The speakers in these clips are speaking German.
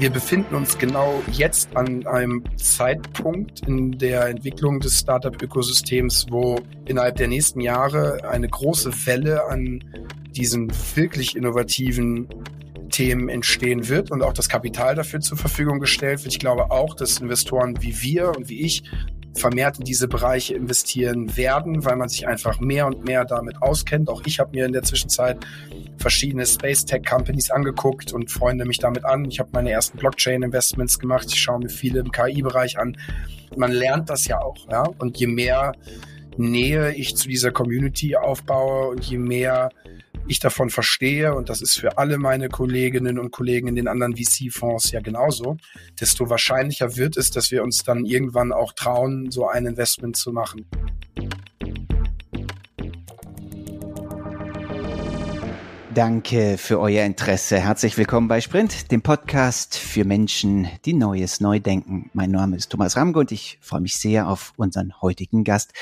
Wir befinden uns genau jetzt an einem Zeitpunkt in der Entwicklung des Startup-Ökosystems, wo innerhalb der nächsten Jahre eine große Welle an diesen wirklich innovativen Themen entstehen wird und auch das Kapital dafür zur Verfügung gestellt wird. Ich glaube auch, dass Investoren wie wir und wie ich vermehrt in diese Bereiche investieren werden, weil man sich einfach mehr und mehr damit auskennt. Auch ich habe mir in der Zwischenzeit verschiedene Space Tech Companies angeguckt und freunde mich damit an. Ich habe meine ersten Blockchain Investments gemacht. Ich schaue mir viele im KI-Bereich an. Man lernt das ja auch, ja. Und je mehr Nähe ich zu dieser Community aufbaue und je mehr ich davon verstehe, und das ist für alle meine Kolleginnen und Kollegen in den anderen VC-Fonds ja genauso, desto wahrscheinlicher wird es, dass wir uns dann irgendwann auch trauen, so ein Investment zu machen. Danke für euer Interesse. Herzlich willkommen bei Sprint, dem Podcast für Menschen, die Neues neu denken. Mein Name ist Thomas Ramge und ich freue mich sehr auf unseren heutigen Gast,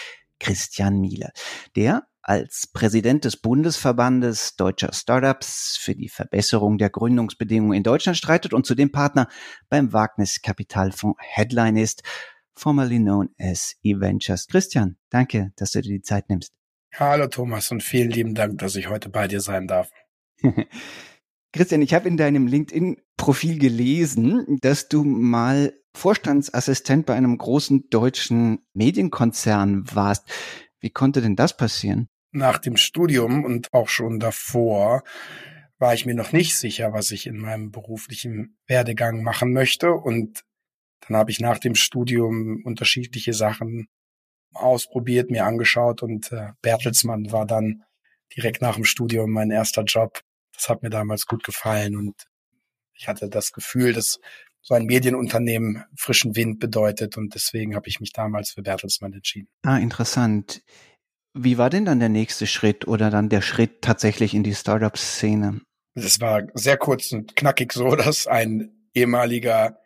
Christian Miele, der als Präsident des Bundesverbandes deutscher Startups für die Verbesserung der Gründungsbedingungen in Deutschland streitet und zudem Partner beim Wagniskapitalfonds Headline ist, formerly known as eVentures. Christian, danke, dass du dir die Zeit nimmst. Hallo Thomas und vielen lieben Dank, dass ich heute bei dir sein darf. Christian, ich habe in deinem LinkedIn-Profil gelesen, dass du mal Vorstandsassistent bei einem großen deutschen Medienkonzern warst. Wie konnte denn das passieren? Nach dem Studium und auch schon davor war ich mir noch nicht sicher, was ich in meinem beruflichen Werdegang machen möchte. Und dann habe ich nach dem Studium unterschiedliche Sachen ausprobiert, mir angeschaut und äh, Bertelsmann war dann direkt nach dem Studium mein erster Job. Das hat mir damals gut gefallen und ich hatte das Gefühl, dass so ein Medienunternehmen frischen Wind bedeutet und deswegen habe ich mich damals für Bertelsmann entschieden. Ah, interessant. Wie war denn dann der nächste Schritt oder dann der Schritt tatsächlich in die Startup-Szene? Es war sehr kurz und knackig so, dass ein ehemaliger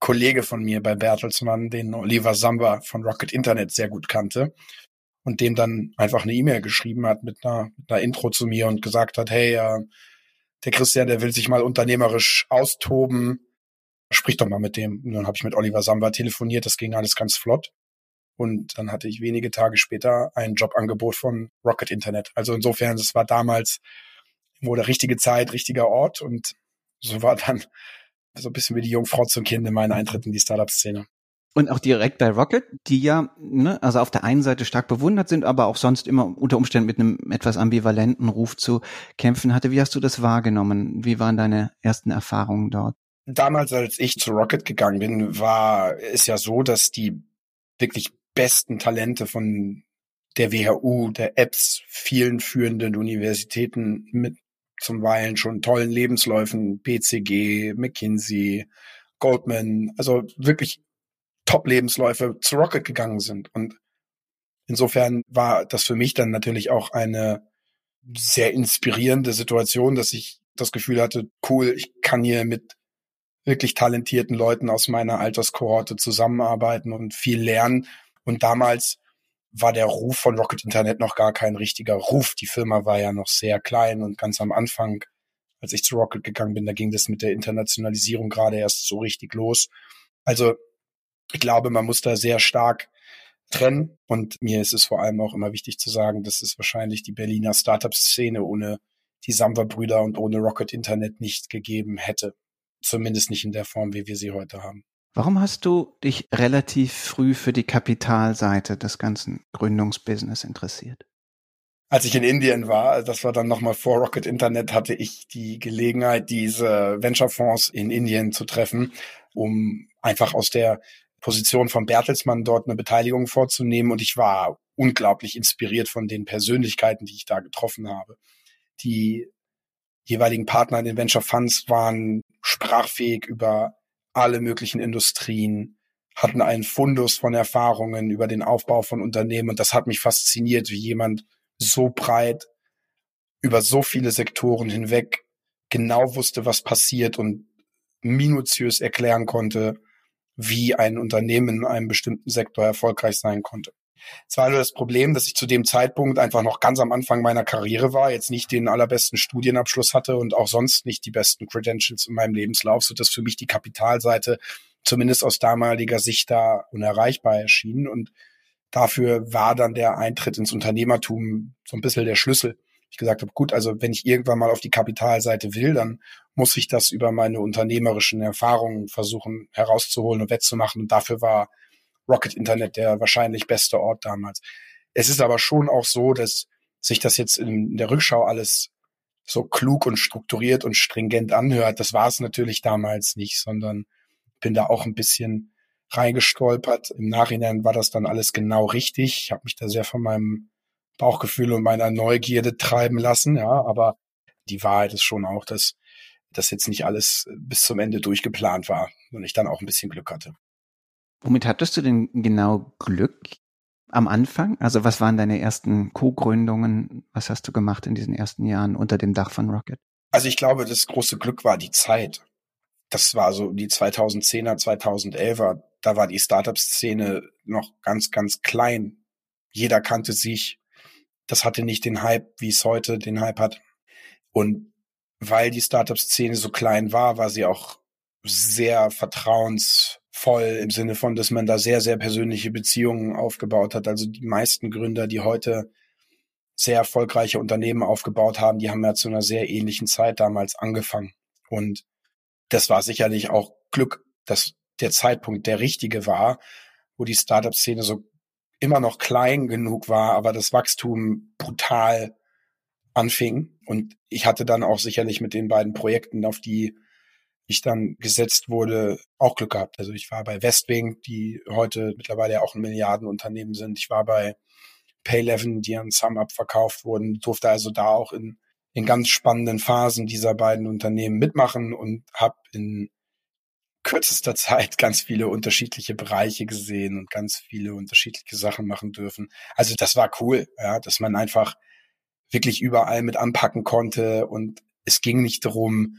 Kollege von mir bei Bertelsmann, den Oliver Samba von Rocket Internet sehr gut kannte und dem dann einfach eine E-Mail geschrieben hat mit einer, mit einer Intro zu mir und gesagt hat, hey, äh, der Christian, der will sich mal unternehmerisch austoben, sprich doch mal mit dem. Und dann habe ich mit Oliver Samba telefoniert, das ging alles ganz flott. Und dann hatte ich wenige Tage später ein Jobangebot von Rocket Internet. Also insofern, es war damals wo der richtige Zeit, richtiger Ort. Und so war dann so ein bisschen wie die Jungfrau zum Kind in meinen Eintritt in die Startup-Szene. Und auch direkt bei Rocket, die ja, ne, also auf der einen Seite stark bewundert sind, aber auch sonst immer unter Umständen mit einem etwas ambivalenten Ruf zu kämpfen hatte. Wie hast du das wahrgenommen? Wie waren deine ersten Erfahrungen dort? Damals, als ich zu Rocket gegangen bin, war es ja so, dass die wirklich besten Talente von der WHU, der Apps, vielen führenden Universitäten mit zum Weilen schon tollen Lebensläufen, PCG, McKinsey, Goldman, also wirklich Top-Lebensläufe zu Rocket gegangen sind. Und insofern war das für mich dann natürlich auch eine sehr inspirierende Situation, dass ich das Gefühl hatte, cool, ich kann hier mit wirklich talentierten Leuten aus meiner Alterskohorte zusammenarbeiten und viel lernen und damals war der Ruf von Rocket Internet noch gar kein richtiger Ruf. Die Firma war ja noch sehr klein und ganz am Anfang, als ich zu Rocket gegangen bin, da ging das mit der Internationalisierung gerade erst so richtig los. Also ich glaube, man muss da sehr stark trennen. Und mir ist es vor allem auch immer wichtig zu sagen, dass es wahrscheinlich die Berliner Startup-Szene ohne die Samba-Brüder und ohne Rocket Internet nicht gegeben hätte. Zumindest nicht in der Form, wie wir sie heute haben. Warum hast du dich relativ früh für die Kapitalseite des ganzen Gründungsbusiness interessiert? Als ich in Indien war, das war dann nochmal vor Rocket Internet, hatte ich die Gelegenheit, diese Venture-Fonds in Indien zu treffen, um einfach aus der Position von Bertelsmann dort eine Beteiligung vorzunehmen. Und ich war unglaublich inspiriert von den Persönlichkeiten, die ich da getroffen habe. Die jeweiligen Partner in den Venture Funds waren sprachfähig über alle möglichen Industrien, hatten einen Fundus von Erfahrungen über den Aufbau von Unternehmen und das hat mich fasziniert, wie jemand so breit über so viele Sektoren hinweg genau wusste, was passiert und minutiös erklären konnte, wie ein Unternehmen in einem bestimmten Sektor erfolgreich sein konnte. Es war nur das Problem, dass ich zu dem Zeitpunkt einfach noch ganz am Anfang meiner Karriere war, jetzt nicht den allerbesten Studienabschluss hatte und auch sonst nicht die besten Credentials in meinem Lebenslauf, so dass für mich die Kapitalseite zumindest aus damaliger Sicht da unerreichbar erschien. Und dafür war dann der Eintritt ins Unternehmertum so ein bisschen der Schlüssel. Ich gesagt habe, gut, also wenn ich irgendwann mal auf die Kapitalseite will, dann muss ich das über meine unternehmerischen Erfahrungen versuchen herauszuholen und wettzumachen. Und dafür war Rocket Internet der wahrscheinlich beste Ort damals. Es ist aber schon auch so, dass sich das jetzt in der Rückschau alles so klug und strukturiert und stringent anhört. Das war es natürlich damals nicht, sondern bin da auch ein bisschen reingestolpert. Im Nachhinein war das dann alles genau richtig. Ich habe mich da sehr von meinem Bauchgefühl und meiner Neugierde treiben lassen, ja, aber die Wahrheit ist schon auch, dass das jetzt nicht alles bis zum Ende durchgeplant war und ich dann auch ein bisschen Glück hatte. Womit hattest du denn genau Glück am Anfang? Also was waren deine ersten Co-Gründungen? Was hast du gemacht in diesen ersten Jahren unter dem Dach von Rocket? Also ich glaube, das große Glück war die Zeit. Das war so die 2010er, 2011er. Da war die Startup-Szene noch ganz, ganz klein. Jeder kannte sich. Das hatte nicht den Hype, wie es heute den Hype hat. Und weil die Startup-Szene so klein war, war sie auch sehr vertrauens voll im Sinne von, dass man da sehr, sehr persönliche Beziehungen aufgebaut hat. Also die meisten Gründer, die heute sehr erfolgreiche Unternehmen aufgebaut haben, die haben ja zu einer sehr ähnlichen Zeit damals angefangen. Und das war sicherlich auch Glück, dass der Zeitpunkt der richtige war, wo die Startup-Szene so immer noch klein genug war, aber das Wachstum brutal anfing. Und ich hatte dann auch sicherlich mit den beiden Projekten, auf die ich dann gesetzt wurde, auch Glück gehabt. Also ich war bei Westwing, die heute mittlerweile ja auch ein Milliardenunternehmen sind. Ich war bei Payleven, die an SumUp verkauft wurden, durfte also da auch in, in ganz spannenden Phasen dieser beiden Unternehmen mitmachen und habe in kürzester Zeit ganz viele unterschiedliche Bereiche gesehen und ganz viele unterschiedliche Sachen machen dürfen. Also das war cool, ja, dass man einfach wirklich überall mit anpacken konnte und es ging nicht darum,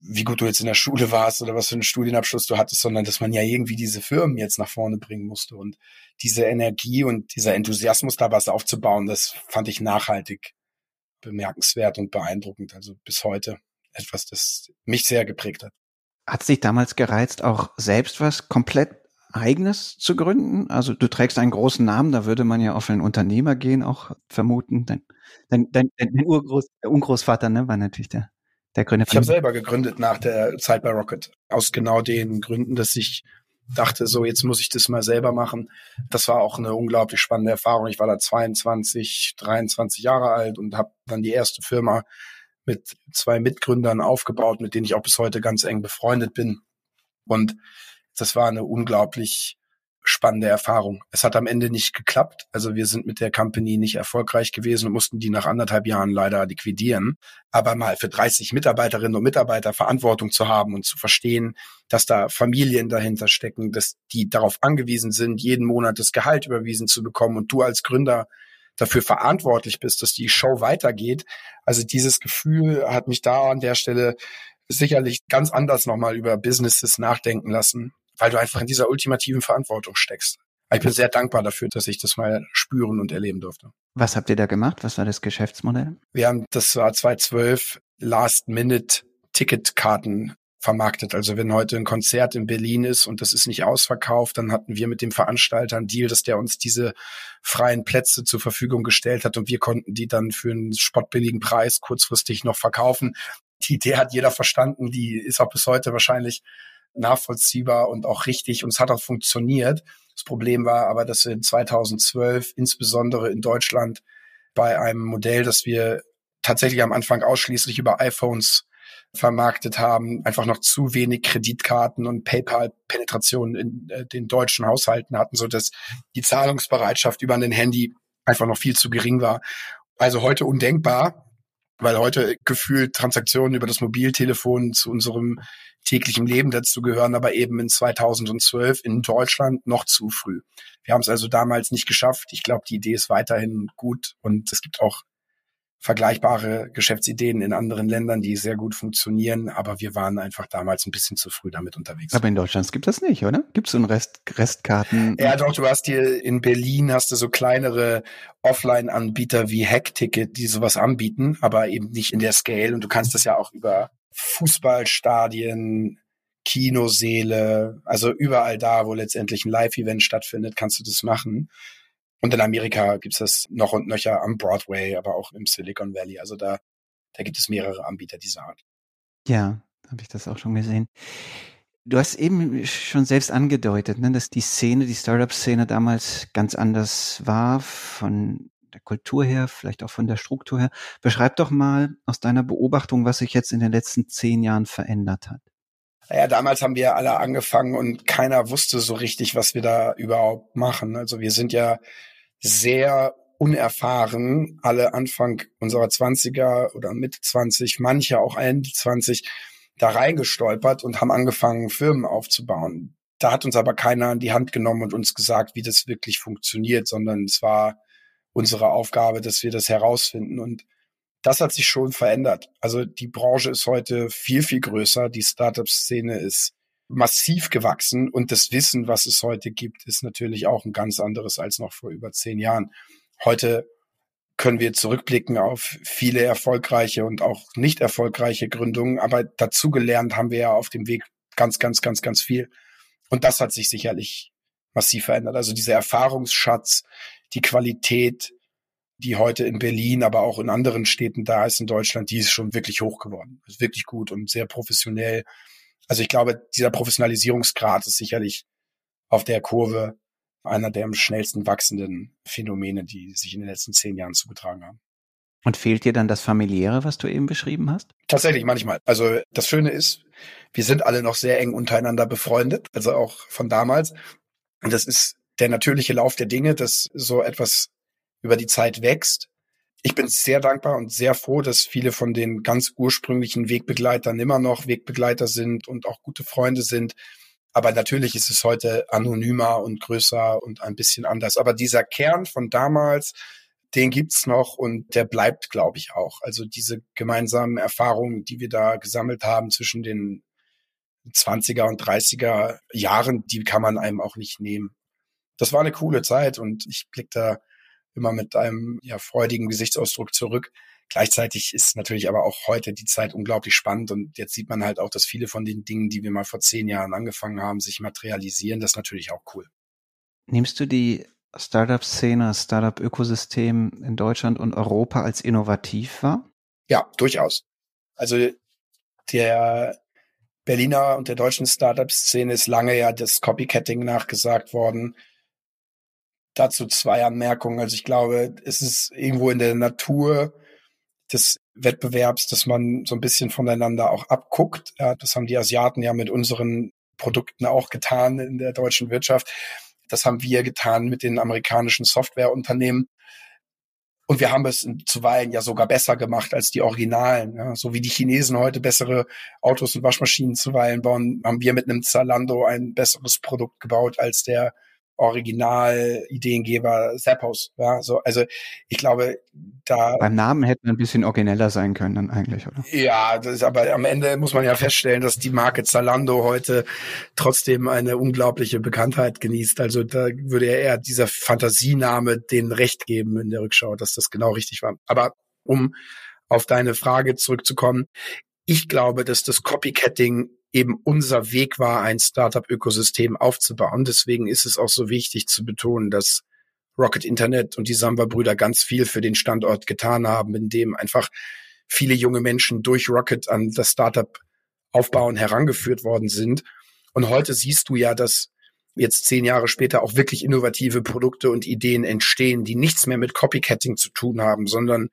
wie gut du jetzt in der Schule warst oder was für einen Studienabschluss du hattest, sondern dass man ja irgendwie diese Firmen jetzt nach vorne bringen musste. Und diese Energie und dieser Enthusiasmus da was aufzubauen, das fand ich nachhaltig bemerkenswert und beeindruckend. Also bis heute etwas, das mich sehr geprägt hat. Hat es dich damals gereizt, auch selbst was komplett eigenes zu gründen? Also du trägst einen großen Namen, da würde man ja auf einen Unternehmer gehen, auch vermuten. Dein, dein, dein, dein Urgroß, der Ungroßvater ne, war natürlich der der Gründer Ich habe selber gegründet nach der Zeit bei Rocket. Aus genau den Gründen, dass ich dachte, so jetzt muss ich das mal selber machen. Das war auch eine unglaublich spannende Erfahrung. Ich war da 22, 23 Jahre alt und habe dann die erste Firma mit zwei Mitgründern aufgebaut, mit denen ich auch bis heute ganz eng befreundet bin. Und das war eine unglaublich spannende Erfahrung. Es hat am Ende nicht geklappt. Also wir sind mit der Company nicht erfolgreich gewesen und mussten die nach anderthalb Jahren leider liquidieren. Aber mal für 30 Mitarbeiterinnen und Mitarbeiter Verantwortung zu haben und zu verstehen, dass da Familien dahinter stecken, dass die darauf angewiesen sind, jeden Monat das Gehalt überwiesen zu bekommen und du als Gründer dafür verantwortlich bist, dass die Show weitergeht. Also dieses Gefühl hat mich da an der Stelle sicherlich ganz anders nochmal über Businesses nachdenken lassen weil du einfach in dieser ultimativen Verantwortung steckst. Ich bin sehr dankbar dafür, dass ich das mal spüren und erleben durfte. Was habt ihr da gemacht? Was war das Geschäftsmodell? Wir haben, das war 2012, Last-Minute-Ticketkarten vermarktet. Also wenn heute ein Konzert in Berlin ist und das ist nicht ausverkauft, dann hatten wir mit dem Veranstalter einen Deal, dass der uns diese freien Plätze zur Verfügung gestellt hat und wir konnten die dann für einen spottbilligen Preis kurzfristig noch verkaufen. Die Idee hat jeder verstanden, die ist auch bis heute wahrscheinlich nachvollziehbar und auch richtig und es hat auch funktioniert. Das Problem war aber, dass wir in 2012 insbesondere in Deutschland bei einem Modell, das wir tatsächlich am Anfang ausschließlich über iPhones vermarktet haben, einfach noch zu wenig Kreditkarten und PayPal-Penetration in äh, den deutschen Haushalten hatten, so dass die Zahlungsbereitschaft über ein Handy einfach noch viel zu gering war. Also heute undenkbar, weil heute gefühlt Transaktionen über das Mobiltelefon zu unserem täglichen Leben dazu gehören, aber eben in 2012 in Deutschland noch zu früh. Wir haben es also damals nicht geschafft. Ich glaube, die Idee ist weiterhin gut und es gibt auch vergleichbare Geschäftsideen in anderen Ländern, die sehr gut funktionieren, aber wir waren einfach damals ein bisschen zu früh damit unterwegs. Aber in Deutschland gibt das nicht, oder? Gibt es so ein Rest, Restkarten? Ja, doch, du hast hier in Berlin hast du so kleinere Offline-Anbieter wie Hackticket, die sowas anbieten, aber eben nicht in der Scale und du kannst das ja auch über Fußballstadien, Kinoseele, also überall da, wo letztendlich ein Live-Event stattfindet, kannst du das machen. Und in Amerika gibt's das noch und nöcher am Broadway, aber auch im Silicon Valley. Also da, da gibt es mehrere Anbieter dieser Art. Ja, habe ich das auch schon gesehen. Du hast eben schon selbst angedeutet, ne, dass die Szene, die Startup-Szene damals ganz anders war, von der Kultur her, vielleicht auch von der Struktur her. Beschreib doch mal aus deiner Beobachtung, was sich jetzt in den letzten zehn Jahren verändert hat. Naja, damals haben wir alle angefangen und keiner wusste so richtig, was wir da überhaupt machen. Also wir sind ja sehr unerfahren, alle Anfang unserer Zwanziger oder Mitte 20, manche auch Ende 20, da reingestolpert und haben angefangen, Firmen aufzubauen. Da hat uns aber keiner an die Hand genommen und uns gesagt, wie das wirklich funktioniert, sondern es war unsere Aufgabe, dass wir das herausfinden. Und das hat sich schon verändert. Also die Branche ist heute viel, viel größer. Die Startup-Szene ist massiv gewachsen und das Wissen, was es heute gibt, ist natürlich auch ein ganz anderes als noch vor über zehn Jahren. Heute können wir zurückblicken auf viele erfolgreiche und auch nicht erfolgreiche Gründungen, aber dazu gelernt haben wir ja auf dem Weg ganz, ganz, ganz, ganz viel. Und das hat sich sicherlich massiv verändert. Also dieser Erfahrungsschatz, die Qualität, die heute in Berlin, aber auch in anderen Städten da ist in Deutschland, die ist schon wirklich hoch geworden. Ist wirklich gut und sehr professionell. Also ich glaube, dieser Professionalisierungsgrad ist sicherlich auf der Kurve einer der am schnellsten wachsenden Phänomene, die sich in den letzten zehn Jahren zugetragen haben. Und fehlt dir dann das familiäre, was du eben beschrieben hast? Tatsächlich manchmal. Also das Schöne ist, wir sind alle noch sehr eng untereinander befreundet, also auch von damals. Und das ist der natürliche Lauf der Dinge, dass so etwas über die Zeit wächst. Ich bin sehr dankbar und sehr froh, dass viele von den ganz ursprünglichen Wegbegleitern immer noch Wegbegleiter sind und auch gute Freunde sind. Aber natürlich ist es heute anonymer und größer und ein bisschen anders. Aber dieser Kern von damals, den gibt's noch und der bleibt, glaube ich, auch. Also diese gemeinsamen Erfahrungen, die wir da gesammelt haben zwischen den 20er und 30er Jahren, die kann man einem auch nicht nehmen. Das war eine coole Zeit und ich blicke da immer mit einem ja, freudigen Gesichtsausdruck zurück. Gleichzeitig ist natürlich aber auch heute die Zeit unglaublich spannend und jetzt sieht man halt auch, dass viele von den Dingen, die wir mal vor zehn Jahren angefangen haben, sich materialisieren. Das ist natürlich auch cool. Nimmst du die Startup-Szene, Startup-Ökosystem in Deutschland und Europa als innovativ wahr? Ja, durchaus. Also der Berliner und der deutschen Startup-Szene ist lange ja das Copycatting nachgesagt worden. Dazu zwei Anmerkungen. Also ich glaube, es ist irgendwo in der Natur des Wettbewerbs, dass man so ein bisschen voneinander auch abguckt. Ja, das haben die Asiaten ja mit unseren Produkten auch getan in der deutschen Wirtschaft. Das haben wir getan mit den amerikanischen Softwareunternehmen. Und wir haben es zuweilen ja sogar besser gemacht als die Originalen. Ja. So wie die Chinesen heute bessere Autos und Waschmaschinen zuweilen bauen, haben wir mit einem Zalando ein besseres Produkt gebaut als der Original-Ideengeber Zappos. Ja, so, also ich glaube, da. Beim Namen hätten wir ein bisschen origineller sein können dann eigentlich, oder? Ja, das ist, aber am Ende muss man ja feststellen, dass die Marke Zalando heute trotzdem eine unglaubliche Bekanntheit genießt. Also da würde ja eher dieser Fantasiename den Recht geben in der Rückschau, dass das genau richtig war. Aber um auf deine Frage zurückzukommen, ich glaube, dass das Copycatting eben unser Weg war, ein Startup-Ökosystem aufzubauen. Deswegen ist es auch so wichtig zu betonen, dass Rocket Internet und die Samba-Brüder ganz viel für den Standort getan haben, in dem einfach viele junge Menschen durch Rocket an das Startup aufbauen herangeführt worden sind. Und heute siehst du ja, dass jetzt zehn Jahre später auch wirklich innovative Produkte und Ideen entstehen, die nichts mehr mit Copycatting zu tun haben, sondern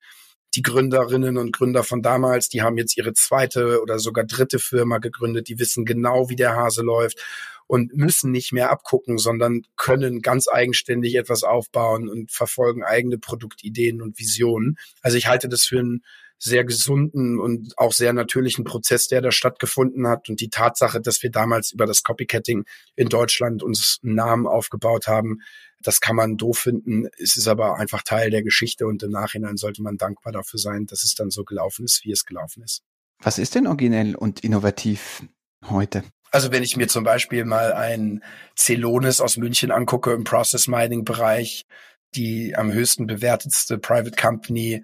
die Gründerinnen und Gründer von damals, die haben jetzt ihre zweite oder sogar dritte Firma gegründet, die wissen genau, wie der Hase läuft und müssen nicht mehr abgucken, sondern können ganz eigenständig etwas aufbauen und verfolgen eigene Produktideen und Visionen. Also ich halte das für einen sehr gesunden und auch sehr natürlichen Prozess, der da stattgefunden hat. Und die Tatsache, dass wir damals über das Copycatting in Deutschland uns einen Namen aufgebaut haben, das kann man doof finden. Es ist aber einfach Teil der Geschichte und im Nachhinein sollte man dankbar dafür sein, dass es dann so gelaufen ist, wie es gelaufen ist. Was ist denn originell und innovativ heute? Also wenn ich mir zum Beispiel mal ein Celonis aus München angucke im Process Mining Bereich, die am höchsten bewertetste Private Company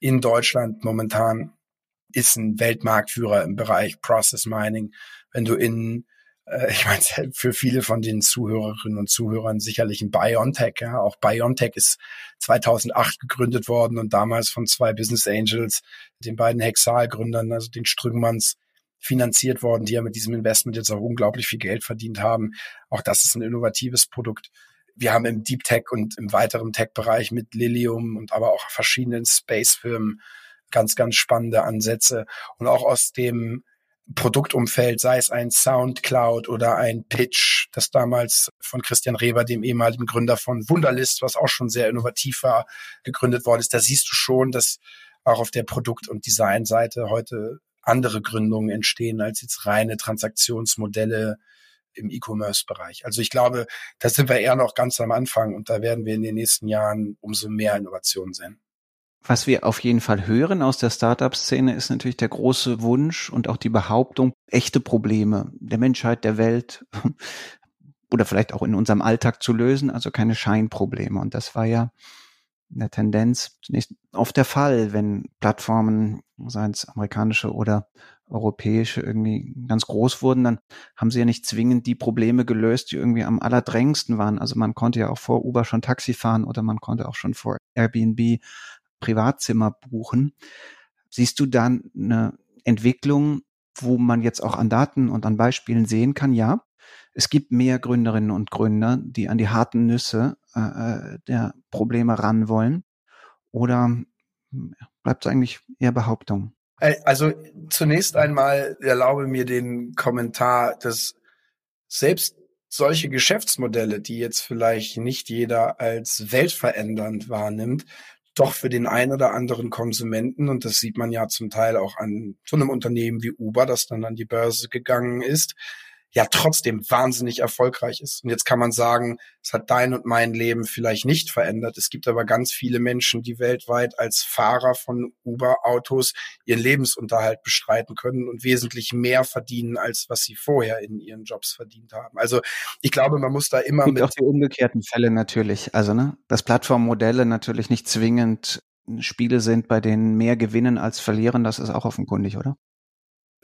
in Deutschland momentan ist ein Weltmarktführer im Bereich Process Mining. Wenn du in äh, ich meine, für viele von den Zuhörerinnen und Zuhörern sicherlich ein Biontech. Ja. Auch Biontech ist 2008 gegründet worden und damals von zwei Business Angels, den beiden Hexal-Gründern, also den Strüngmanns, finanziert worden, die ja mit diesem Investment jetzt auch unglaublich viel Geld verdient haben. Auch das ist ein innovatives Produkt. Wir haben im Deep Tech und im weiteren Tech-Bereich mit Lilium und aber auch verschiedenen Space-Firmen ganz, ganz spannende Ansätze. Und auch aus dem Produktumfeld, sei es ein Soundcloud oder ein Pitch, das damals von Christian Reber, dem ehemaligen Gründer von Wunderlist, was auch schon sehr innovativ war, gegründet worden ist. Da siehst du schon, dass auch auf der Produkt- und Designseite heute andere Gründungen entstehen als jetzt reine Transaktionsmodelle im E-Commerce-Bereich. Also ich glaube, da sind wir eher noch ganz am Anfang und da werden wir in den nächsten Jahren umso mehr Innovationen sehen. Was wir auf jeden Fall hören aus der Startup-Szene ist natürlich der große Wunsch und auch die Behauptung, echte Probleme der Menschheit, der Welt oder vielleicht auch in unserem Alltag zu lösen, also keine Scheinprobleme. Und das war ja in der Tendenz zunächst oft der Fall, wenn Plattformen, seien es amerikanische oder europäische, irgendwie ganz groß wurden, dann haben sie ja nicht zwingend die Probleme gelöst, die irgendwie am allerdrängendsten waren. Also man konnte ja auch vor Uber schon Taxi fahren oder man konnte auch schon vor Airbnb Privatzimmer buchen. Siehst du dann eine Entwicklung, wo man jetzt auch an Daten und an Beispielen sehen kann, ja, es gibt mehr Gründerinnen und Gründer, die an die harten Nüsse äh, äh der Probleme ran wollen? Oder bleibt es eigentlich eher Behauptung? Also zunächst einmal erlaube mir den Kommentar, dass selbst solche Geschäftsmodelle, die jetzt vielleicht nicht jeder als weltverändernd wahrnimmt, doch für den einen oder anderen Konsumenten, und das sieht man ja zum Teil auch an so einem Unternehmen wie Uber, das dann an die Börse gegangen ist, ja trotzdem wahnsinnig erfolgreich ist. Und jetzt kann man sagen, es hat dein und mein Leben vielleicht nicht verändert. Es gibt aber ganz viele Menschen, die weltweit als Fahrer von Uber-Autos ihren Lebensunterhalt bestreiten können und wesentlich mehr verdienen, als was sie vorher in ihren Jobs verdient haben. Also ich glaube, man muss da immer gibt mit auch die umgekehrten Fälle natürlich. Also ne, dass Plattformmodelle natürlich nicht zwingend Spiele sind, bei denen mehr gewinnen als verlieren, das ist auch offenkundig, oder?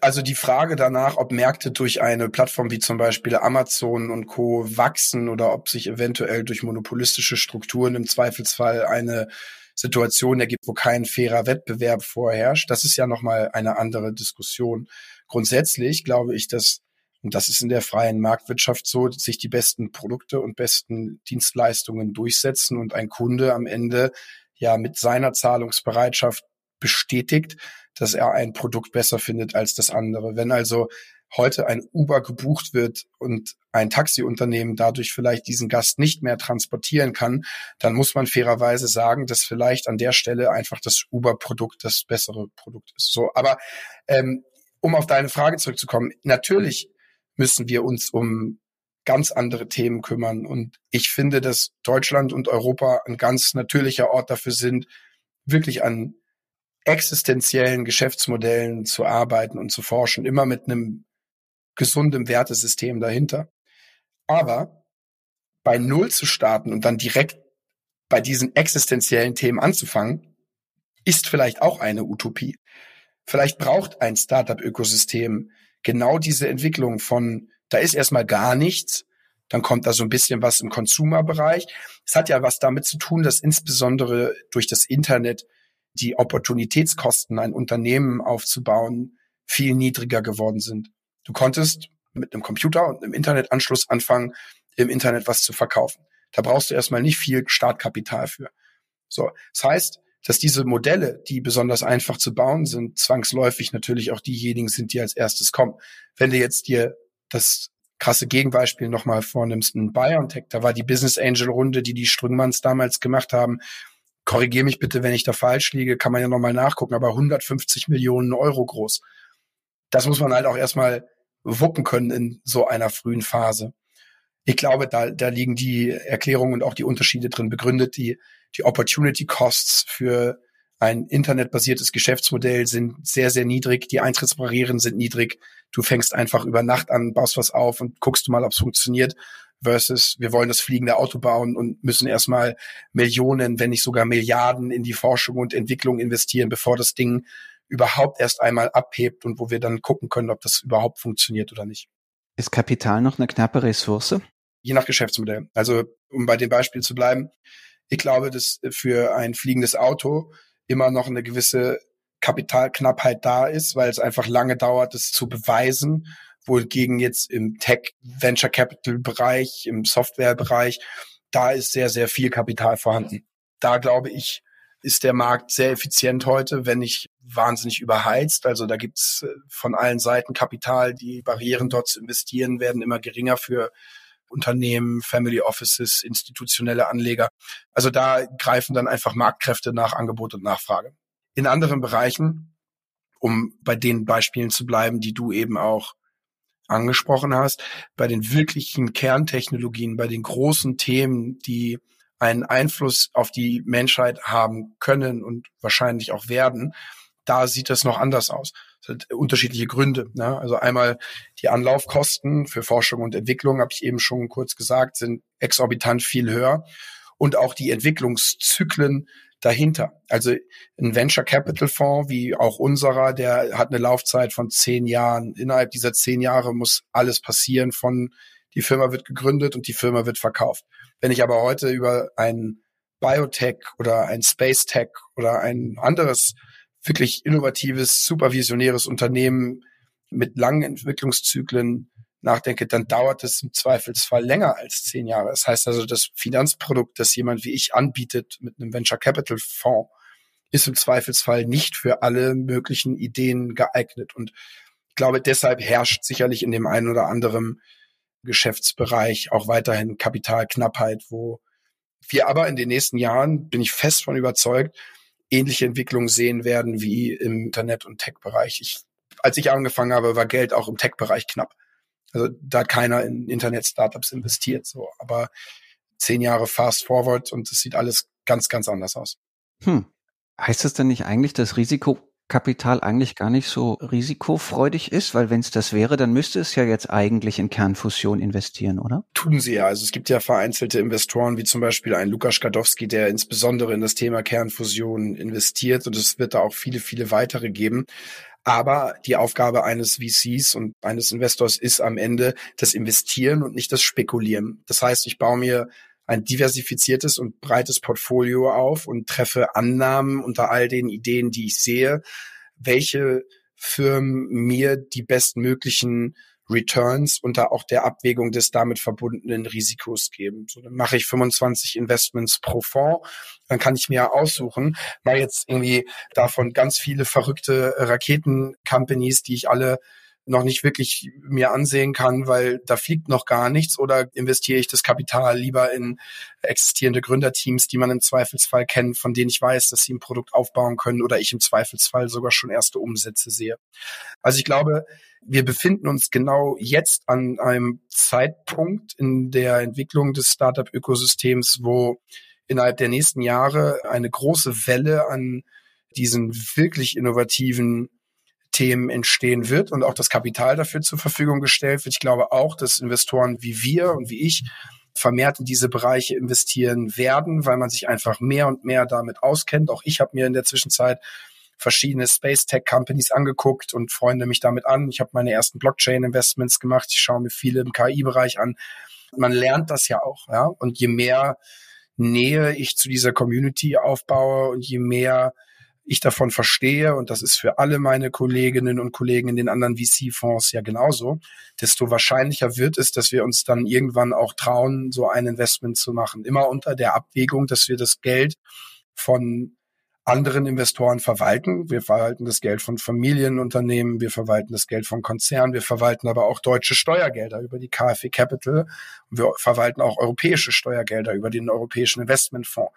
Also die Frage danach, ob Märkte durch eine Plattform wie zum Beispiel Amazon und Co. wachsen oder ob sich eventuell durch monopolistische Strukturen im Zweifelsfall eine Situation ergibt, wo kein fairer Wettbewerb vorherrscht, das ist ja nochmal eine andere Diskussion. Grundsätzlich glaube ich, dass, und das ist in der freien Marktwirtschaft so, sich die besten Produkte und besten Dienstleistungen durchsetzen und ein Kunde am Ende ja mit seiner Zahlungsbereitschaft bestätigt, dass er ein Produkt besser findet als das andere. Wenn also heute ein Uber gebucht wird und ein Taxiunternehmen dadurch vielleicht diesen Gast nicht mehr transportieren kann, dann muss man fairerweise sagen, dass vielleicht an der Stelle einfach das Uber-Produkt das bessere Produkt ist. So, aber ähm, um auf deine Frage zurückzukommen, natürlich müssen wir uns um ganz andere Themen kümmern. Und ich finde, dass Deutschland und Europa ein ganz natürlicher Ort dafür sind, wirklich an existenziellen Geschäftsmodellen zu arbeiten und zu forschen, immer mit einem gesunden Wertesystem dahinter. Aber bei Null zu starten und dann direkt bei diesen existenziellen Themen anzufangen, ist vielleicht auch eine Utopie. Vielleicht braucht ein Startup-Ökosystem genau diese Entwicklung von, da ist erstmal gar nichts, dann kommt da so ein bisschen was im Consumer-Bereich. Es hat ja was damit zu tun, dass insbesondere durch das Internet die Opportunitätskosten, ein Unternehmen aufzubauen, viel niedriger geworden sind. Du konntest mit einem Computer und einem Internetanschluss anfangen, im Internet was zu verkaufen. Da brauchst du erstmal nicht viel Startkapital für. So, das heißt, dass diese Modelle, die besonders einfach zu bauen sind, zwangsläufig natürlich auch diejenigen sind, die als erstes kommen. Wenn du jetzt dir das krasse Gegenbeispiel nochmal vornimmst, ein BioNTech, da war die Business Angel Runde, die die Strüngmanns damals gemacht haben, korrigiere mich bitte, wenn ich da falsch liege, kann man ja nochmal nachgucken, aber 150 Millionen Euro groß. Das muss man halt auch erstmal wuppen können in so einer frühen Phase. Ich glaube, da, da liegen die Erklärungen und auch die Unterschiede drin begründet. Die, die Opportunity Costs für ein internetbasiertes Geschäftsmodell sind sehr, sehr niedrig. Die Eintrittsbarrieren sind niedrig. Du fängst einfach über Nacht an, baust was auf und guckst du mal, ob es funktioniert. Versus, wir wollen das fliegende Auto bauen und müssen erstmal Millionen, wenn nicht sogar Milliarden in die Forschung und Entwicklung investieren, bevor das Ding überhaupt erst einmal abhebt und wo wir dann gucken können, ob das überhaupt funktioniert oder nicht. Ist Kapital noch eine knappe Ressource? Je nach Geschäftsmodell. Also, um bei dem Beispiel zu bleiben, ich glaube, dass für ein fliegendes Auto immer noch eine gewisse Kapitalknappheit da ist, weil es einfach lange dauert, es zu beweisen, wohingegen jetzt im Tech Venture Capital Bereich, im Software Bereich, da ist sehr, sehr viel Kapital vorhanden. Da glaube ich, ist der Markt sehr effizient heute, wenn nicht wahnsinnig überheizt. Also da gibt's äh, von allen Seiten Kapital. Die Barrieren dort zu investieren werden immer geringer für Unternehmen, Family Offices, institutionelle Anleger. Also da greifen dann einfach Marktkräfte nach Angebot und Nachfrage. In anderen Bereichen, um bei den Beispielen zu bleiben, die du eben auch angesprochen hast, bei den wirklichen Kerntechnologien, bei den großen Themen, die einen Einfluss auf die Menschheit haben können und wahrscheinlich auch werden, da sieht das noch anders aus. Sind unterschiedliche Gründe. Ne? Also einmal die Anlaufkosten für Forschung und Entwicklung, habe ich eben schon kurz gesagt, sind exorbitant viel höher. Und auch die Entwicklungszyklen dahinter. Also ein Venture Capital Fonds wie auch unserer, der hat eine Laufzeit von zehn Jahren. Innerhalb dieser zehn Jahre muss alles passieren von die Firma wird gegründet und die Firma wird verkauft. Wenn ich aber heute über ein Biotech oder ein Space Tech oder ein anderes wirklich innovatives, supervisionäres Unternehmen mit langen Entwicklungszyklen nachdenke, dann dauert es im Zweifelsfall länger als zehn Jahre. Das heißt also, das Finanzprodukt, das jemand wie ich anbietet mit einem Venture Capital Fonds, ist im Zweifelsfall nicht für alle möglichen Ideen geeignet. Und ich glaube, deshalb herrscht sicherlich in dem einen oder anderen Geschäftsbereich auch weiterhin Kapitalknappheit, wo wir aber in den nächsten Jahren, bin ich fest von überzeugt, ähnliche Entwicklungen sehen werden wie im Internet- und Tech-Bereich. Ich, als ich angefangen habe, war Geld auch im Tech-Bereich knapp. Also da hat keiner in Internet-Startups investiert. So, aber zehn Jahre fast forward und es sieht alles ganz, ganz anders aus. Hm. Heißt das denn nicht eigentlich, dass Risiko Kapital eigentlich gar nicht so risikofreudig ist, weil wenn es das wäre, dann müsste es ja jetzt eigentlich in Kernfusion investieren, oder? Tun sie ja. Also es gibt ja vereinzelte Investoren, wie zum Beispiel ein Lukas Skadowski, der insbesondere in das Thema Kernfusion investiert und es wird da auch viele, viele weitere geben. Aber die Aufgabe eines VCs und eines Investors ist am Ende das Investieren und nicht das Spekulieren. Das heißt, ich baue mir ein diversifiziertes und breites Portfolio auf und treffe Annahmen unter all den Ideen, die ich sehe, welche Firmen mir die bestmöglichen Returns unter auch der Abwägung des damit verbundenen Risikos geben. So, dann mache ich 25 Investments pro Fonds, dann kann ich mir aussuchen, weil jetzt irgendwie davon ganz viele verrückte Raketen-Companies, die ich alle noch nicht wirklich mir ansehen kann, weil da fliegt noch gar nichts oder investiere ich das Kapital lieber in existierende Gründerteams, die man im Zweifelsfall kennt, von denen ich weiß, dass sie ein Produkt aufbauen können oder ich im Zweifelsfall sogar schon erste Umsätze sehe. Also ich glaube, wir befinden uns genau jetzt an einem Zeitpunkt in der Entwicklung des Startup-Ökosystems, wo innerhalb der nächsten Jahre eine große Welle an diesen wirklich innovativen Themen entstehen wird und auch das Kapital dafür zur Verfügung gestellt wird. Ich glaube auch, dass Investoren wie wir und wie ich vermehrt in diese Bereiche investieren werden, weil man sich einfach mehr und mehr damit auskennt. Auch ich habe mir in der Zwischenzeit verschiedene Space Tech Companies angeguckt und freunde mich damit an. Ich habe meine ersten Blockchain Investments gemacht. Ich schaue mir viele im KI-Bereich an. Man lernt das ja auch, ja. Und je mehr Nähe ich zu dieser Community aufbaue und je mehr ich davon verstehe, und das ist für alle meine Kolleginnen und Kollegen in den anderen VC-Fonds ja genauso, desto wahrscheinlicher wird es, dass wir uns dann irgendwann auch trauen, so ein Investment zu machen. Immer unter der Abwägung, dass wir das Geld von anderen Investoren verwalten. Wir verwalten das Geld von Familienunternehmen, wir verwalten das Geld von Konzernen, wir verwalten aber auch deutsche Steuergelder über die KfW Capital. Wir verwalten auch europäische Steuergelder über den Europäischen Investmentfonds.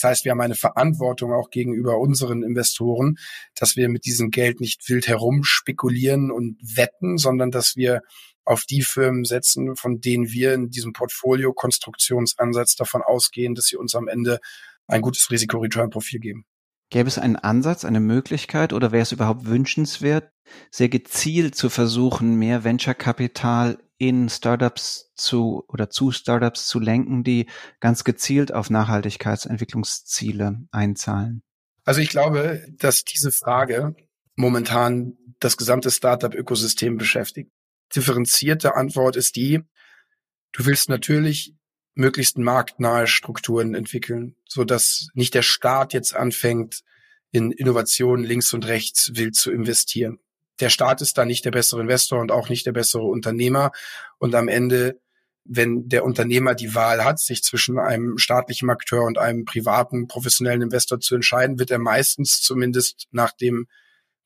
Das heißt, wir haben eine Verantwortung auch gegenüber unseren Investoren, dass wir mit diesem Geld nicht wild herum spekulieren und wetten, sondern dass wir auf die Firmen setzen, von denen wir in diesem Portfolio-Konstruktionsansatz davon ausgehen, dass sie uns am Ende ein gutes Risiko-Return-Profil geben. Gäbe es einen Ansatz, eine Möglichkeit oder wäre es überhaupt wünschenswert, sehr gezielt zu versuchen, mehr Venture-Kapital in Startups zu oder zu Startups zu lenken, die ganz gezielt auf Nachhaltigkeitsentwicklungsziele einzahlen? Also ich glaube, dass diese Frage momentan das gesamte Startup-Ökosystem beschäftigt. Differenzierte Antwort ist die, du willst natürlich möglichst marktnahe Strukturen entwickeln, so dass nicht der Staat jetzt anfängt, in Innovationen links und rechts wild zu investieren. Der Staat ist da nicht der bessere Investor und auch nicht der bessere Unternehmer. Und am Ende, wenn der Unternehmer die Wahl hat, sich zwischen einem staatlichen Akteur und einem privaten professionellen Investor zu entscheiden, wird er meistens zumindest nach dem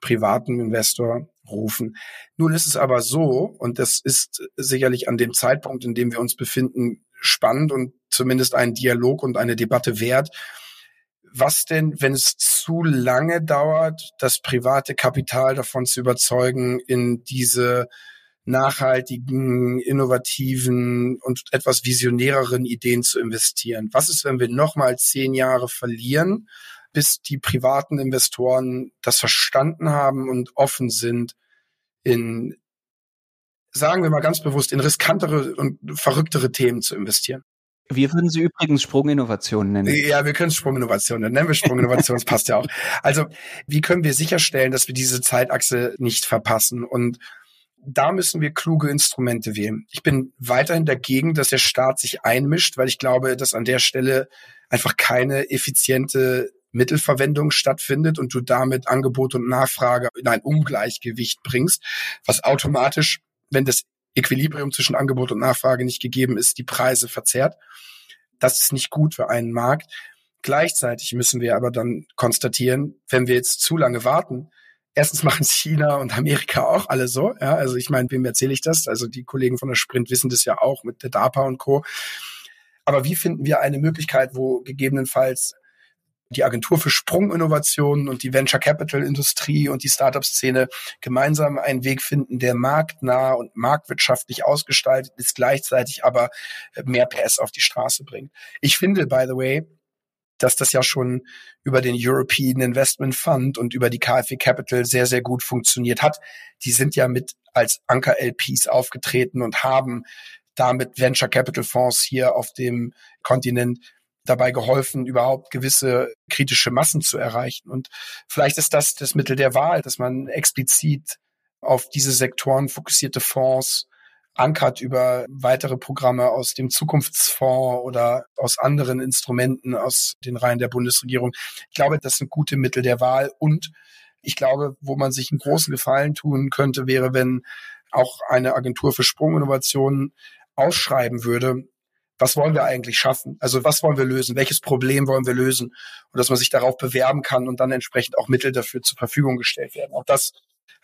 privaten Investor rufen. Nun ist es aber so, und das ist sicherlich an dem Zeitpunkt, in dem wir uns befinden, spannend und zumindest einen Dialog und eine Debatte wert. Was denn, wenn es zu lange dauert, das private Kapital davon zu überzeugen, in diese nachhaltigen, innovativen und etwas visionäreren Ideen zu investieren? Was ist, wenn wir nochmal zehn Jahre verlieren, bis die privaten Investoren das verstanden haben und offen sind, in sagen wir mal ganz bewusst, in riskantere und verrücktere Themen zu investieren. Wir würden sie übrigens Sprunginnovation nennen. Ja, wir können es Sprunginnovation nennen. Nennen wir Sprunginnovation, das passt ja auch. Also, wie können wir sicherstellen, dass wir diese Zeitachse nicht verpassen? Und da müssen wir kluge Instrumente wählen. Ich bin weiterhin dagegen, dass der Staat sich einmischt, weil ich glaube, dass an der Stelle einfach keine effiziente Mittelverwendung stattfindet und du damit Angebot und Nachfrage in ein Ungleichgewicht bringst, was automatisch wenn das Equilibrium zwischen Angebot und Nachfrage nicht gegeben ist, die Preise verzerrt. Das ist nicht gut für einen Markt. Gleichzeitig müssen wir aber dann konstatieren, wenn wir jetzt zu lange warten, erstens machen China und Amerika auch alle so. Ja, also ich meine, wem erzähle ich das? Also die Kollegen von der Sprint wissen das ja auch mit der DARPA und Co. Aber wie finden wir eine Möglichkeit, wo gegebenenfalls die Agentur für Sprunginnovationen und die Venture Capital Industrie und die Startup-Szene gemeinsam einen Weg finden, der marktnah und marktwirtschaftlich ausgestaltet ist, gleichzeitig aber mehr PS auf die Straße bringt. Ich finde, by the way, dass das ja schon über den European Investment Fund und über die KfW Capital sehr, sehr gut funktioniert hat. Die sind ja mit als Anker-LPs aufgetreten und haben damit Venture Capital Fonds hier auf dem Kontinent dabei geholfen, überhaupt gewisse kritische Massen zu erreichen. Und vielleicht ist das das Mittel der Wahl, dass man explizit auf diese Sektoren fokussierte Fonds ankert über weitere Programme aus dem Zukunftsfonds oder aus anderen Instrumenten aus den Reihen der Bundesregierung. Ich glaube, das sind gute Mittel der Wahl und ich glaube, wo man sich einen großen Gefallen tun könnte, wäre, wenn auch eine Agentur für Sprunginnovationen ausschreiben würde, was wollen wir eigentlich schaffen? Also was wollen wir lösen? Welches Problem wollen wir lösen? Und dass man sich darauf bewerben kann und dann entsprechend auch Mittel dafür zur Verfügung gestellt werden. Auch das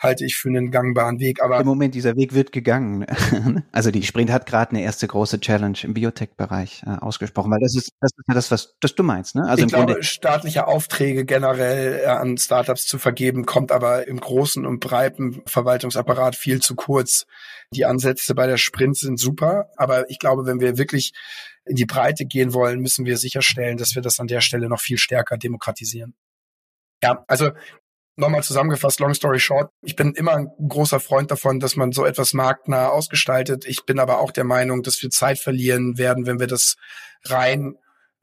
halte ich für einen gangbaren Weg. Aber im Moment dieser Weg wird gegangen. also die Sprint hat gerade eine erste große Challenge im Biotech-Bereich äh, ausgesprochen, weil das ist das ist ja das, was das du meinst, ne? Also ich glaube, Grunde staatliche Aufträge generell äh, an Startups zu vergeben, kommt aber im großen und breiten Verwaltungsapparat viel zu kurz. Die Ansätze bei der Sprint sind super, aber ich glaube, wenn wir wirklich in die Breite gehen wollen, müssen wir sicherstellen, dass wir das an der Stelle noch viel stärker demokratisieren. Ja, also Nochmal zusammengefasst, long story short, ich bin immer ein großer Freund davon, dass man so etwas marktnah ausgestaltet. Ich bin aber auch der Meinung, dass wir Zeit verlieren werden, wenn wir das rein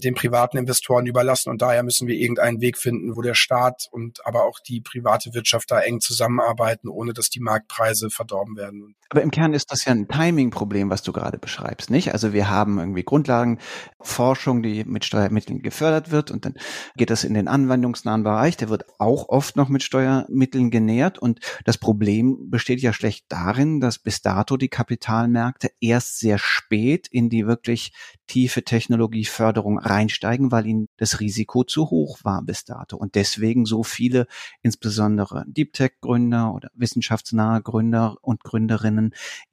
den privaten Investoren überlassen. Und daher müssen wir irgendeinen Weg finden, wo der Staat und aber auch die private Wirtschaft da eng zusammenarbeiten, ohne dass die Marktpreise verdorben werden. Aber im Kern ist das ja ein Timing-Problem, was du gerade beschreibst, nicht? Also wir haben irgendwie Grundlagenforschung, die mit Steuermitteln gefördert wird und dann geht das in den anwendungsnahen Bereich. Der wird auch oft noch mit Steuermitteln genährt. Und das Problem besteht ja schlecht darin, dass bis dato die Kapitalmärkte erst sehr spät in die wirklich tiefe Technologieförderung reinsteigen, weil ihnen das Risiko zu hoch war bis dato. Und deswegen so viele, insbesondere Deep Tech-Gründer oder wissenschaftsnahe Gründer und Gründerinnen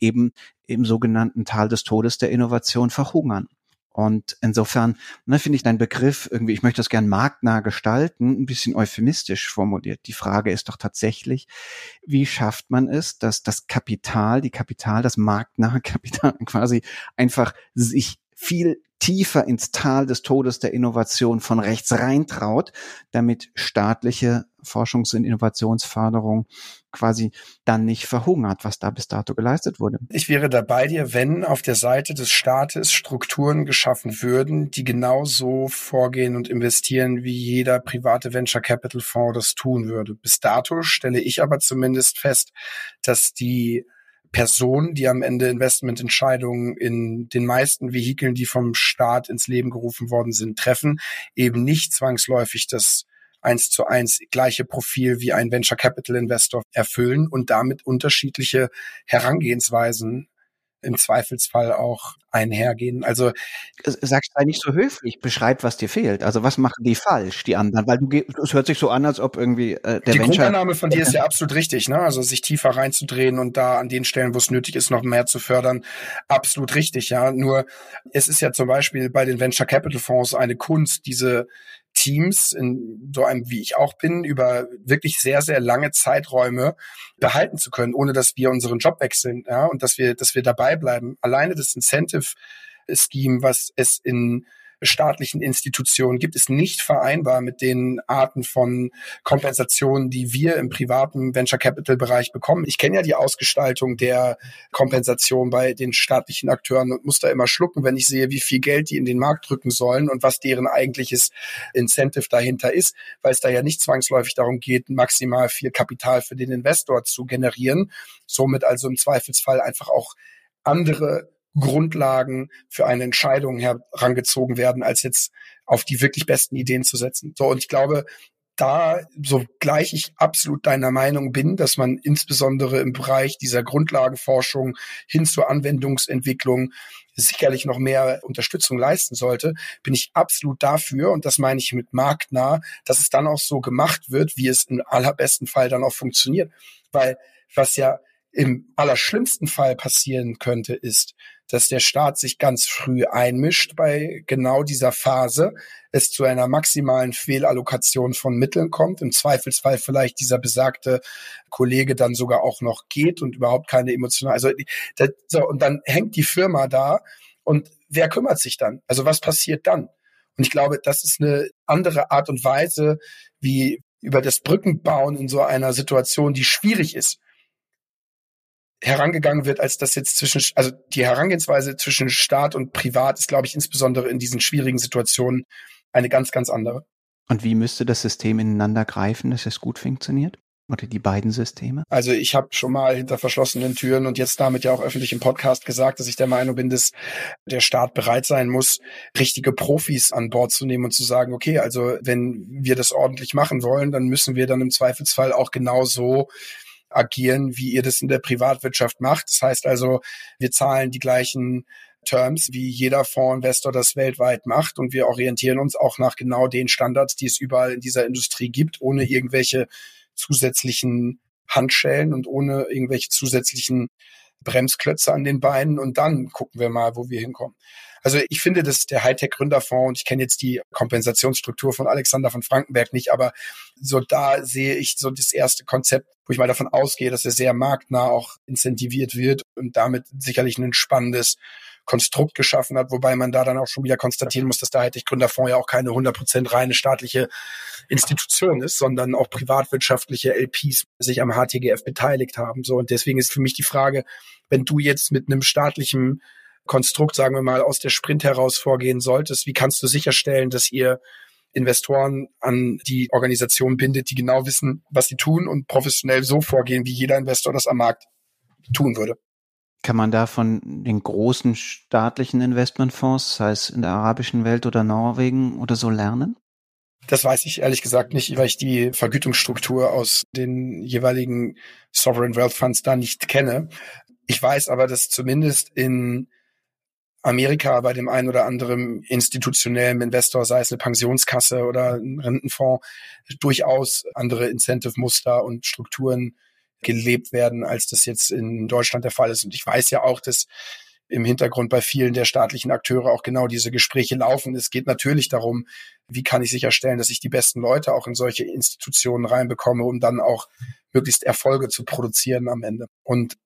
eben im sogenannten Tal des Todes der Innovation verhungern. Und insofern ne, finde ich deinen Begriff irgendwie, ich möchte das gern marktnah gestalten, ein bisschen euphemistisch formuliert. Die Frage ist doch tatsächlich, wie schafft man es, dass das Kapital, die Kapital, das marktnahe Kapital quasi einfach sich viel tiefer ins Tal des Todes der Innovation von rechts reintraut, damit staatliche Forschungs- und Innovationsförderung quasi dann nicht verhungert, was da bis dato geleistet wurde. Ich wäre da bei dir, wenn auf der Seite des Staates Strukturen geschaffen würden, die genauso vorgehen und investieren, wie jeder private Venture Capital Fonds das tun würde. Bis dato stelle ich aber zumindest fest, dass die Personen, die am Ende Investmententscheidungen in den meisten Vehikeln, die vom Staat ins Leben gerufen worden sind, treffen, eben nicht zwangsläufig das eins zu eins gleiche Profil wie ein Venture Capital Investor erfüllen und damit unterschiedliche Herangehensweisen im Zweifelsfall auch einhergehen. Also sagst sei nicht so höflich, beschreib, was dir fehlt. Also was machen die falsch, die anderen? Weil du es hört sich so an, als ob irgendwie äh, der Die Venture Grundannahme von dir ist ja absolut richtig, ne? Also sich tiefer reinzudrehen und da an den Stellen, wo es nötig ist, noch mehr zu fördern, absolut richtig, ja. Nur es ist ja zum Beispiel bei den Venture Capital Fonds eine Kunst, diese Teams, in so einem wie ich auch bin, über wirklich sehr, sehr lange Zeiträume behalten zu können, ohne dass wir unseren Job wechseln, ja, und dass wir, dass wir dabei bleiben. Alleine das Incentive Scheme, was es in staatlichen Institutionen gibt, ist nicht vereinbar mit den Arten von Kompensationen, die wir im privaten Venture Capital Bereich bekommen. Ich kenne ja die Ausgestaltung der Kompensation bei den staatlichen Akteuren und muss da immer schlucken, wenn ich sehe, wie viel Geld die in den Markt drücken sollen und was deren eigentliches Incentive dahinter ist, weil es da ja nicht zwangsläufig darum geht, maximal viel Kapital für den Investor zu generieren, somit also im Zweifelsfall einfach auch andere Grundlagen für eine Entscheidung herangezogen werden, als jetzt auf die wirklich besten Ideen zu setzen. So, und ich glaube, da, so gleich ich absolut deiner Meinung bin, dass man insbesondere im Bereich dieser Grundlagenforschung hin zur Anwendungsentwicklung sicherlich noch mehr Unterstützung leisten sollte, bin ich absolut dafür, und das meine ich mit marktnah, dass es dann auch so gemacht wird, wie es im allerbesten Fall dann auch funktioniert. Weil was ja im allerschlimmsten Fall passieren könnte, ist, dass der Staat sich ganz früh einmischt bei genau dieser Phase, es zu einer maximalen Fehlallokation von Mitteln kommt, im Zweifelsfall vielleicht dieser besagte Kollege dann sogar auch noch geht und überhaupt keine emotionale, also das, so, und dann hängt die Firma da und wer kümmert sich dann? Also was passiert dann? Und ich glaube, das ist eine andere Art und Weise, wie über das Brückenbauen in so einer Situation, die schwierig ist, herangegangen wird, als das jetzt zwischen, also die Herangehensweise zwischen Staat und Privat ist, glaube ich, insbesondere in diesen schwierigen Situationen eine ganz, ganz andere. Und wie müsste das System ineinander greifen, dass es gut funktioniert? Oder die beiden Systeme? Also ich habe schon mal hinter verschlossenen Türen und jetzt damit ja auch öffentlich im Podcast gesagt, dass ich der Meinung bin, dass der Staat bereit sein muss, richtige Profis an Bord zu nehmen und zu sagen, okay, also wenn wir das ordentlich machen wollen, dann müssen wir dann im Zweifelsfall auch genauso agieren, wie ihr das in der Privatwirtschaft macht. Das heißt also, wir zahlen die gleichen Terms, wie jeder Fondsinvestor das weltweit macht. Und wir orientieren uns auch nach genau den Standards, die es überall in dieser Industrie gibt, ohne irgendwelche zusätzlichen Handschellen und ohne irgendwelche zusätzlichen Bremsklötze an den Beinen. Und dann gucken wir mal, wo wir hinkommen. Also ich finde, dass der Hightech-Gründerfonds, und ich kenne jetzt die Kompensationsstruktur von Alexander von Frankenberg nicht, aber so da sehe ich so das erste Konzept, wo ich mal davon ausgehe, dass er sehr marktnah auch incentiviert wird und damit sicherlich ein spannendes Konstrukt geschaffen hat, wobei man da dann auch schon wieder konstatieren muss, dass der Hightech-Gründerfonds ja auch keine 100% reine staatliche Institution ist, sondern auch privatwirtschaftliche LPs sich am HTGF beteiligt haben. So und deswegen ist für mich die Frage, wenn du jetzt mit einem staatlichen Konstrukt, sagen wir mal, aus der Sprint heraus vorgehen solltest, wie kannst du sicherstellen, dass ihr Investoren an die Organisation bindet, die genau wissen, was sie tun und professionell so vorgehen, wie jeder Investor das am Markt tun würde. Kann man da von den großen staatlichen Investmentfonds, sei es in der arabischen Welt oder Norwegen oder so lernen? Das weiß ich ehrlich gesagt nicht, weil ich die Vergütungsstruktur aus den jeweiligen Sovereign Wealth Funds da nicht kenne. Ich weiß aber, dass zumindest in Amerika bei dem einen oder anderen institutionellen Investor, sei es eine Pensionskasse oder ein Rentenfonds, durchaus andere Incentive-Muster und Strukturen gelebt werden, als das jetzt in Deutschland der Fall ist. Und ich weiß ja auch, dass im Hintergrund bei vielen der staatlichen Akteure auch genau diese Gespräche laufen. Es geht natürlich darum, wie kann ich sicherstellen, dass ich die besten Leute auch in solche Institutionen reinbekomme, um dann auch möglichst Erfolge zu produzieren am Ende. Und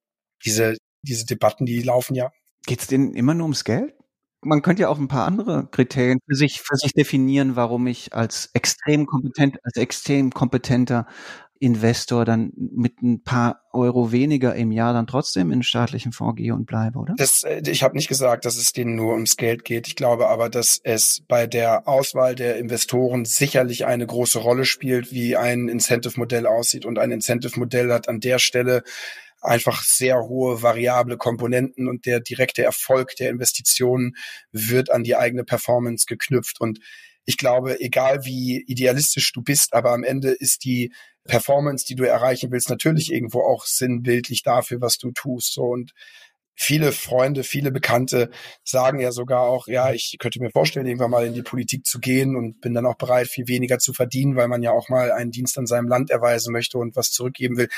diese, diese Debatten, die laufen ja. Geht es denen immer nur ums Geld? Man könnte ja auch ein paar andere Kriterien für sich, für sich definieren, warum ich als extrem kompetent, als extrem kompetenter Investor dann mit ein paar Euro weniger im Jahr dann trotzdem in staatlichen Fonds gehe und bleibe, oder? Das, äh, ich habe nicht gesagt, dass es denen nur ums Geld geht. Ich glaube aber, dass es bei der Auswahl der Investoren sicherlich eine große Rolle spielt, wie ein Incentive-Modell aussieht. Und ein Incentive-Modell hat an der Stelle einfach sehr hohe variable Komponenten und der direkte Erfolg der Investitionen wird an die eigene Performance geknüpft. Und ich glaube, egal wie idealistisch du bist, aber am Ende ist die Performance, die du erreichen willst, natürlich irgendwo auch sinnbildlich dafür, was du tust. So und viele Freunde, viele Bekannte sagen ja sogar auch, ja, ich könnte mir vorstellen, irgendwann mal in die Politik zu gehen und bin dann auch bereit, viel weniger zu verdienen, weil man ja auch mal einen Dienst an seinem Land erweisen möchte und was zurückgeben will.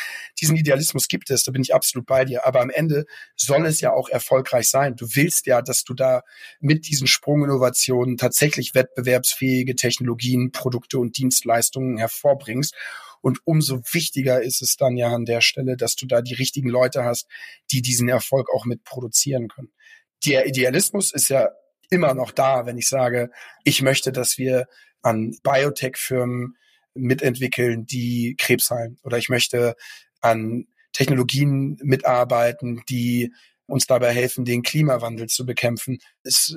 Diesen Idealismus gibt es, da bin ich absolut bei dir. Aber am Ende soll es ja auch erfolgreich sein. Du willst ja, dass du da mit diesen Sprunginnovationen tatsächlich wettbewerbsfähige Technologien, Produkte und Dienstleistungen hervorbringst. Und umso wichtiger ist es dann ja an der Stelle, dass du da die richtigen Leute hast, die diesen Erfolg auch mit produzieren können. Der Idealismus ist ja immer noch da, wenn ich sage, ich möchte, dass wir an Biotech-Firmen mitentwickeln, die Krebs heilen. Oder ich möchte an Technologien mitarbeiten, die uns dabei helfen, den Klimawandel zu bekämpfen. Ist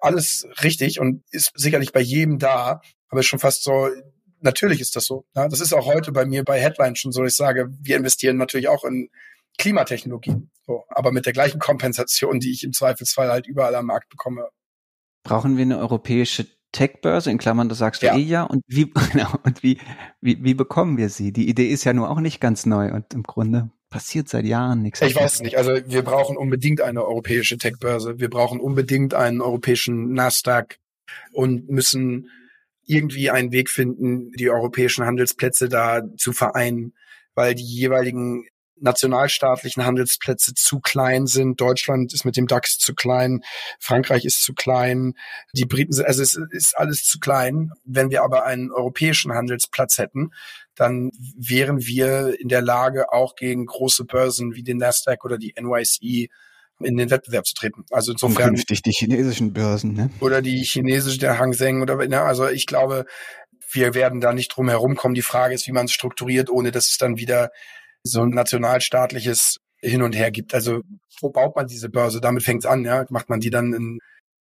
alles richtig und ist sicherlich bei jedem da, aber ist schon fast so natürlich ist das so. Ja, das ist auch heute bei mir bei Headline schon so. Ich sage, wir investieren natürlich auch in Klimatechnologien, so, aber mit der gleichen Kompensation, die ich im Zweifelsfall halt überall am Markt bekomme. Brauchen wir eine europäische Tech-Börse, in Klammern, das sagst du ja. eh ja, und wie, genau, und wie, wie, wie bekommen wir sie? Die Idee ist ja nur auch nicht ganz neu und im Grunde passiert seit Jahren nichts. Ich weiß nicht. Also wir brauchen unbedingt eine europäische Tech-Börse. Wir brauchen unbedingt einen europäischen Nasdaq und müssen irgendwie einen Weg finden, die europäischen Handelsplätze da zu vereinen, weil die jeweiligen nationalstaatlichen Handelsplätze zu klein sind. Deutschland ist mit dem DAX zu klein, Frankreich ist zu klein, die Briten sind, also es ist alles zu klein. Wenn wir aber einen europäischen Handelsplatz hätten, dann wären wir in der Lage, auch gegen große Börsen wie den Nasdaq oder die NYSE in den Wettbewerb zu treten. Also insofern. Und künftig die chinesischen Börsen, ne? Oder die chinesische, der Hang Seng oder, ne, also ich glaube, wir werden da nicht drum herum kommen. Die Frage ist, wie man es strukturiert, ohne dass es dann wieder so ein nationalstaatliches hin und her gibt. Also wo baut man diese Börse? Damit fängt es an, ja. Macht man die dann in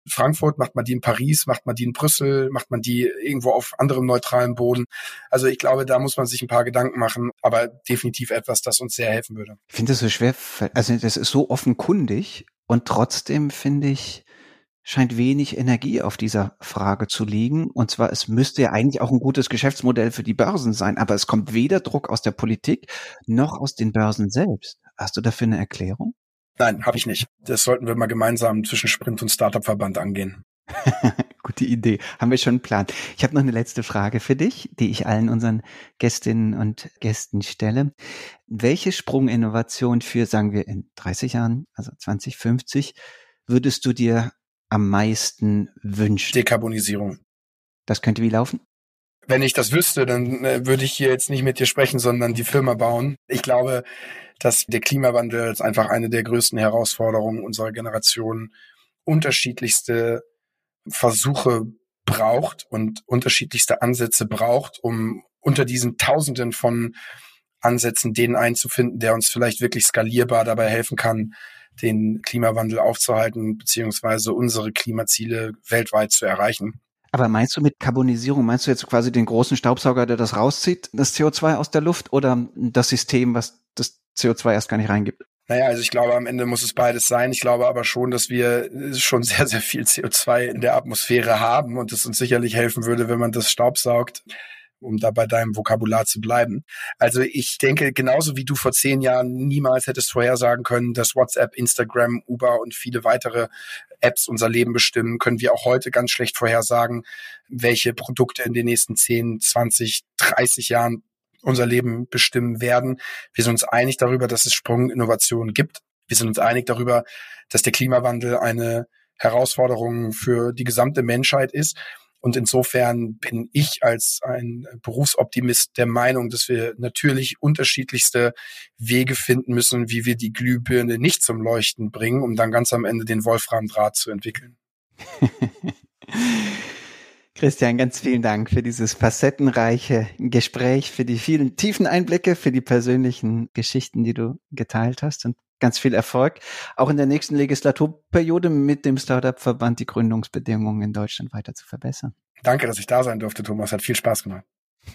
Frankfurt, macht man die in Paris, macht man die in Brüssel, macht man die irgendwo auf anderem neutralen Boden. Also ich glaube, da muss man sich ein paar Gedanken machen, aber definitiv etwas, das uns sehr helfen würde. Ich finde das so schwer, also das ist so offenkundig und trotzdem finde ich, scheint wenig Energie auf dieser Frage zu liegen. Und zwar, es müsste ja eigentlich auch ein gutes Geschäftsmodell für die Börsen sein, aber es kommt weder Druck aus der Politik noch aus den Börsen selbst. Hast du dafür eine Erklärung? Nein, habe ich nicht. Das sollten wir mal gemeinsam zwischen Sprint und Startup-Verband angehen. Gute Idee. Haben wir schon einen Plan. Ich habe noch eine letzte Frage für dich, die ich allen unseren Gästinnen und Gästen stelle. Welche Sprunginnovation für, sagen wir, in 30 Jahren, also 2050, würdest du dir am meisten wünschen? Dekarbonisierung. Das könnte wie laufen? Wenn ich das wüsste, dann äh, würde ich hier jetzt nicht mit dir sprechen, sondern die Firma bauen. Ich glaube, dass der Klimawandel als einfach eine der größten Herausforderungen unserer Generation unterschiedlichste Versuche braucht und unterschiedlichste Ansätze braucht, um unter diesen Tausenden von Ansätzen den einzufinden, der uns vielleicht wirklich skalierbar dabei helfen kann, den Klimawandel aufzuhalten, beziehungsweise unsere Klimaziele weltweit zu erreichen. Aber meinst du mit Karbonisierung, meinst du jetzt quasi den großen Staubsauger, der das rauszieht, das CO2 aus der Luft, oder das System, was das CO2 erst gar nicht reingibt? Naja, also ich glaube, am Ende muss es beides sein. Ich glaube aber schon, dass wir schon sehr, sehr viel CO2 in der Atmosphäre haben und es uns sicherlich helfen würde, wenn man das staubsaugt. Um da bei deinem Vokabular zu bleiben. Also ich denke, genauso wie du vor zehn Jahren niemals hättest vorhersagen können, dass WhatsApp, Instagram, Uber und viele weitere Apps unser Leben bestimmen, können wir auch heute ganz schlecht vorhersagen, welche Produkte in den nächsten 10, 20, 30 Jahren unser Leben bestimmen werden. Wir sind uns einig darüber, dass es Sprunginnovationen gibt. Wir sind uns einig darüber, dass der Klimawandel eine Herausforderung für die gesamte Menschheit ist. Und insofern bin ich als ein Berufsoptimist der Meinung, dass wir natürlich unterschiedlichste Wege finden müssen, wie wir die Glühbirne nicht zum Leuchten bringen, um dann ganz am Ende den Wolframdraht zu entwickeln. Christian, ganz vielen Dank für dieses facettenreiche Gespräch, für die vielen tiefen Einblicke, für die persönlichen Geschichten, die du geteilt hast und ganz viel Erfolg, auch in der nächsten Legislaturperiode mit dem Startup-Verband die Gründungsbedingungen in Deutschland weiter zu verbessern. Danke, dass ich da sein durfte, Thomas. Hat viel Spaß gemacht.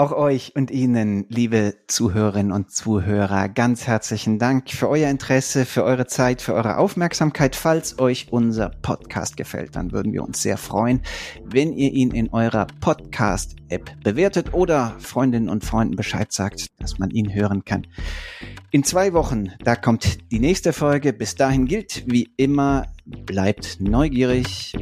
Auch euch und Ihnen, liebe Zuhörerinnen und Zuhörer, ganz herzlichen Dank für euer Interesse, für eure Zeit, für eure Aufmerksamkeit. Falls euch unser Podcast gefällt, dann würden wir uns sehr freuen, wenn ihr ihn in eurer Podcast-App bewertet oder Freundinnen und Freunden Bescheid sagt, dass man ihn hören kann. In zwei Wochen, da kommt die nächste Folge. Bis dahin gilt wie immer, bleibt neugierig